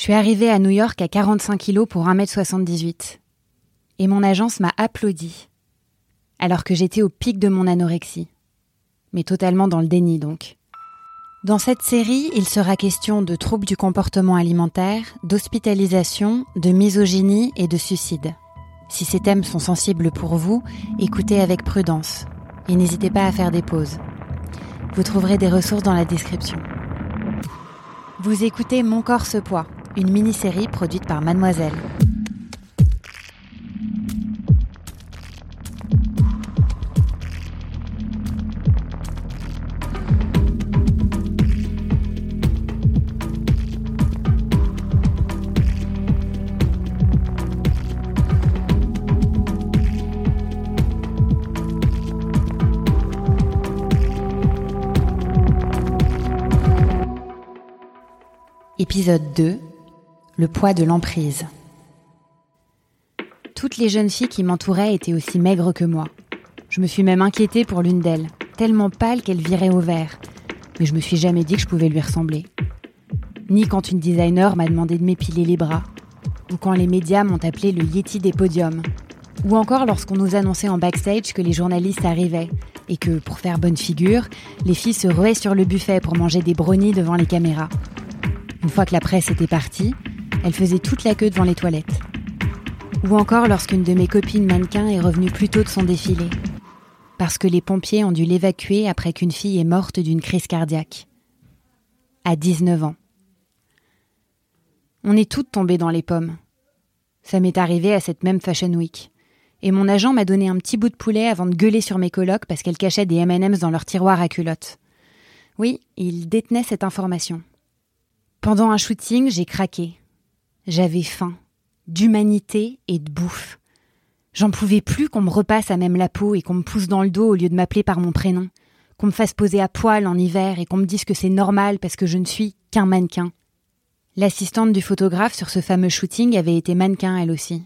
Je suis arrivée à New York à 45 kilos pour 1m78. Et mon agence m'a applaudi. Alors que j'étais au pic de mon anorexie. Mais totalement dans le déni donc. Dans cette série, il sera question de troubles du comportement alimentaire, d'hospitalisation, de misogynie et de suicide. Si ces thèmes sont sensibles pour vous, écoutez avec prudence et n'hésitez pas à faire des pauses. Vous trouverez des ressources dans la description. Vous écoutez Mon corps se poids, une mini-série produite par Mademoiselle. Épisode 2 Le poids de l'emprise. Toutes les jeunes filles qui m'entouraient étaient aussi maigres que moi. Je me suis même inquiétée pour l'une d'elles, tellement pâle qu'elle virait au vert. Mais je me suis jamais dit que je pouvais lui ressembler. Ni quand une designer m'a demandé de m'épiler les bras, ou quand les médias m'ont appelé le Yeti des podiums, ou encore lorsqu'on nous annonçait en backstage que les journalistes arrivaient et que, pour faire bonne figure, les filles se ruaient sur le buffet pour manger des brownies devant les caméras. Une fois que la presse était partie, elle faisait toute la queue devant les toilettes. Ou encore lorsqu'une de mes copines mannequins est revenue plus tôt de son défilé. Parce que les pompiers ont dû l'évacuer après qu'une fille est morte d'une crise cardiaque. À 19 ans. On est toutes tombées dans les pommes. Ça m'est arrivé à cette même Fashion Week. Et mon agent m'a donné un petit bout de poulet avant de gueuler sur mes colocs parce qu'elles cachaient des M&M's dans leur tiroir à culottes. Oui, il détenait cette information. Pendant un shooting, j'ai craqué. J'avais faim, d'humanité et de bouffe. J'en pouvais plus qu'on me repasse à même la peau et qu'on me pousse dans le dos au lieu de m'appeler par mon prénom, qu'on me fasse poser à poil en hiver et qu'on me dise que c'est normal parce que je ne suis qu'un mannequin. L'assistante du photographe sur ce fameux shooting avait été mannequin elle aussi.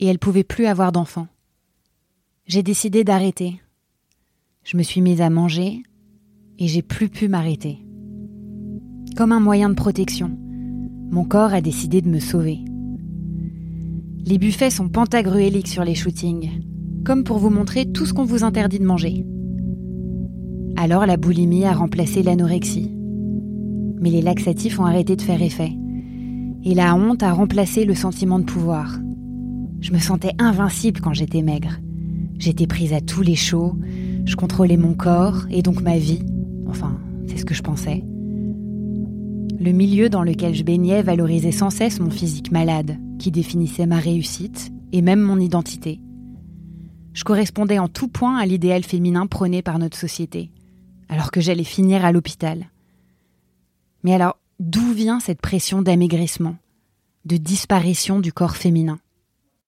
Et elle pouvait plus avoir d'enfants. J'ai décidé d'arrêter. Je me suis mise à manger et j'ai plus pu m'arrêter comme un moyen de protection. Mon corps a décidé de me sauver. Les buffets sont pentagruéliques sur les shootings, comme pour vous montrer tout ce qu'on vous interdit de manger. Alors la boulimie a remplacé l'anorexie. Mais les laxatifs ont arrêté de faire effet. Et la honte a remplacé le sentiment de pouvoir. Je me sentais invincible quand j'étais maigre. J'étais prise à tous les chauds, je contrôlais mon corps et donc ma vie. Enfin, c'est ce que je pensais. Le milieu dans lequel je baignais valorisait sans cesse mon physique malade, qui définissait ma réussite et même mon identité. Je correspondais en tout point à l'idéal féminin prôné par notre société, alors que j'allais finir à l'hôpital. Mais alors, d'où vient cette pression d'amaigrissement, de disparition du corps féminin?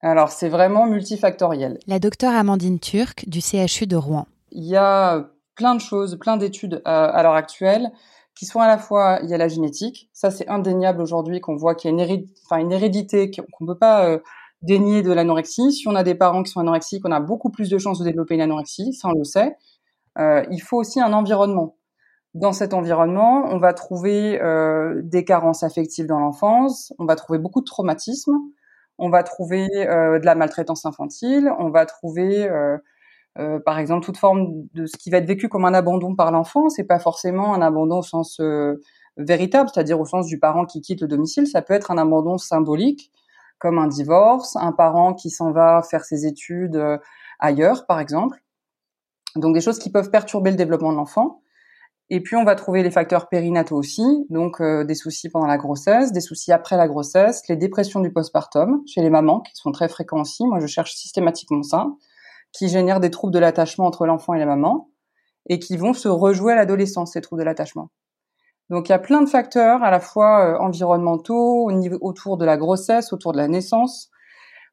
Alors, c'est vraiment multifactoriel. La docteure Amandine Turc du CHU de Rouen. Il y a plein de choses, plein d'études euh, à l'heure actuelle qui sont à la fois, il y a la génétique, ça c'est indéniable aujourd'hui qu'on voit qu'il y a une, hérédité qu'on ne peut pas euh, dénier de l'anorexie. Si on a des parents qui sont anorexiques, on a beaucoup plus de chances de développer une anorexie, ça on le sait. Euh, il faut aussi un environnement. Dans cet environnement, on va trouver euh, des carences affectives dans l'enfance, on va trouver beaucoup de traumatismes, on va trouver de la maltraitance infantile, on va trouver euh, par exemple, toute forme de ce qui va être vécu comme un abandon par l'enfant, c'est pas forcément un abandon au sens euh, véritable, c'est-à-dire au sens du parent qui quitte le domicile. Ça peut être un abandon symbolique, comme un divorce, un parent qui s'en va faire ses études euh, ailleurs, par exemple. Donc des choses qui peuvent perturber le développement de l'enfant. Et puis on va trouver les facteurs périnataux aussi, donc des soucis pendant la grossesse, des soucis après la grossesse, les dépressions du postpartum chez les mamans qui sont très fréquents aussi. Moi, je cherche systématiquement ça qui génèrent des troubles de l'attachement entre l'enfant et la maman et qui vont se rejouer à l'adolescence, ces troubles de l'attachement. Donc il y a plein de facteurs à la fois euh, environnementaux, autour de la grossesse, autour de la naissance,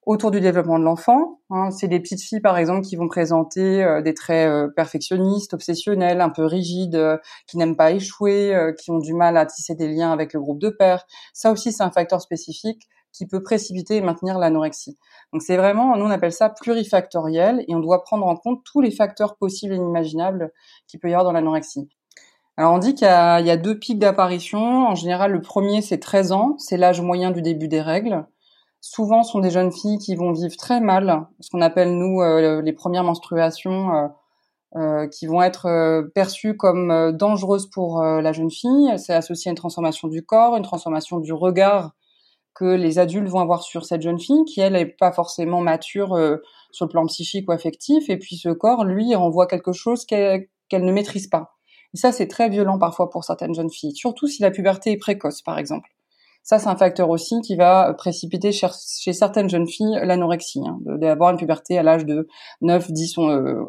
autour du développement de l'enfant. Hein. c'est des petites filles par exemple qui vont présenter euh, des traits euh, perfectionnistes, obsessionnels, un peu rigides, qui n'aiment pas échouer, qui ont du mal à tisser des liens avec le groupe de pères. Ça aussi c'est un facteur spécifique qui peut précipiter et maintenir l'anorexie. Donc c'est vraiment, nous on appelle ça plurifactoriel et on doit prendre en compte tous les facteurs possibles et inimaginables qu'il peut y avoir dans l'anorexie. Alors on dit qu'il y, a deux pics d'apparition. En général, le premier c'est 13 ans, c'est l'âge moyen du début des règles. Souvent, ce sont des jeunes filles qui vont vivre très mal, ce qu'on appelle nous euh, les premières menstruations, euh, euh, qui vont être perçues comme dangereuses pour la jeune fille. C'est associé à une transformation du corps, une transformation du regard que les adultes vont avoir sur cette jeune fille, qui elle n'est pas forcément mature sur le plan psychique ou affectif, et puis ce corps, lui, renvoie quelque chose qu'elle ne maîtrise pas. Et ça, c'est très violent parfois pour certaines jeunes filles, surtout si la puberté est précoce, par exemple. Ça, c'est un facteur aussi qui va précipiter chez, certaines jeunes filles l'anorexie, hein, d'avoir une puberté à l'âge de 9, 10,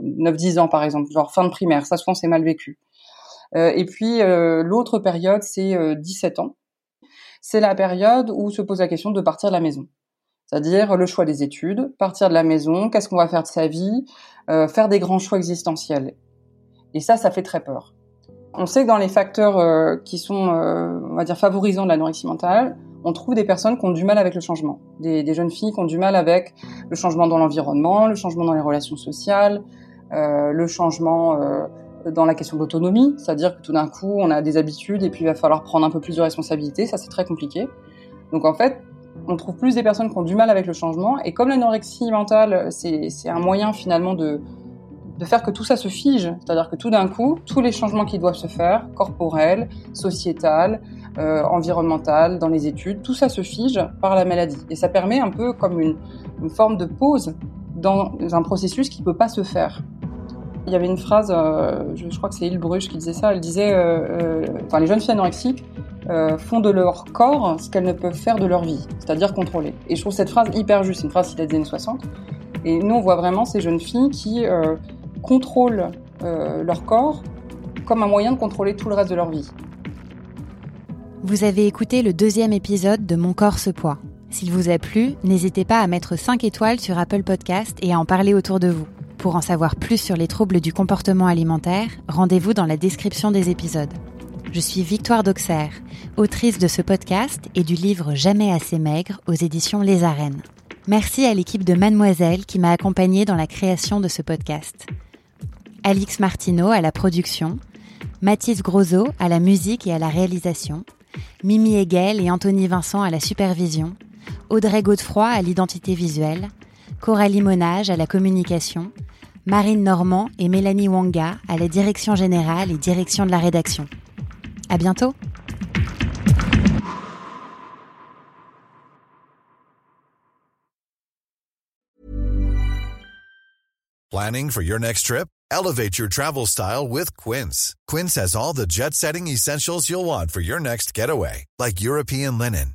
9, 10 ans, par exemple, genre fin de primaire. Ça, souvent, c'est mal vécu. Euh, et puis, euh, l'autre période, c'est 17 euh, ans. C'est la période où se pose la question de partir de la maison. C'est-à-dire le choix des études, partir de la maison, qu'est-ce qu'on va faire de sa vie, faire des grands choix existentiels. Et ça, ça fait très peur. On sait que dans les facteurs euh, qui sont, euh, on va dire, favorisants de l'anorexie mentale, on trouve des personnes qui ont du mal avec le changement, des, jeunes filles qui ont du mal avec le changement dans l'environnement, le changement dans les relations sociales, euh, le changement euh, dans la question de l'autonomie, c'est-à-dire que tout d'un coup, on a des habitudes et puis il va falloir prendre un peu plus de responsabilité, ça c'est très compliqué. Donc en fait, on trouve plus des personnes qui ont du mal avec le changement, et comme l'anorexie mentale, c'est un moyen finalement de, faire que tout ça se fige, c'est-à-dire que tout d'un coup, tous les changements qui doivent se faire, corporels, sociétal, euh, environnemental, dans les études, tout ça se fige par la maladie. Et ça permet un peu comme une, une forme de pause dans un processus qui peut pas se faire. Il y avait une phrase, euh, je, crois que c'est Hilbruch qui disait ça, elle disait, euh, euh les jeunes filles anorexiques font de leur corps ce qu'elles ne peuvent faire de leur vie, c'est-à-dire contrôler. Et je trouve cette phrase hyper juste, une phrase qui date des années 60. Et nous, on voit vraiment ces jeunes filles qui contrôlent leur corps comme un moyen de contrôler tout le reste de leur vie. Vous avez écouté le deuxième épisode de Mon corps se poids. S'il vous a plu, n'hésitez pas à mettre 5 étoiles sur Apple Podcast et à en parler autour de vous. Pour en savoir plus sur les troubles du comportement alimentaire, rendez-vous dans la description des épisodes. Je suis Victoire Doxer, autrice de ce podcast et du livre Jamais assez maigre aux éditions Les Arènes. Merci à l'équipe de Mademoiselle qui m'a accompagnée dans la création de ce podcast. Alix Martineau à la production, Mathis Grosot à la musique et à la réalisation, Mimi Hegel et Anthony Vincent à la supervision, Audrey Godefroy à l'identité visuelle, Coralie Monage à la communication, Marine Normand et Mélanie Wanga à la direction générale et direction de la rédaction. À bientôt! Planning for your next trip? Elevate your travel style with Quince. Quince has all the jet setting essentials you'll want for your next getaway, like European linen,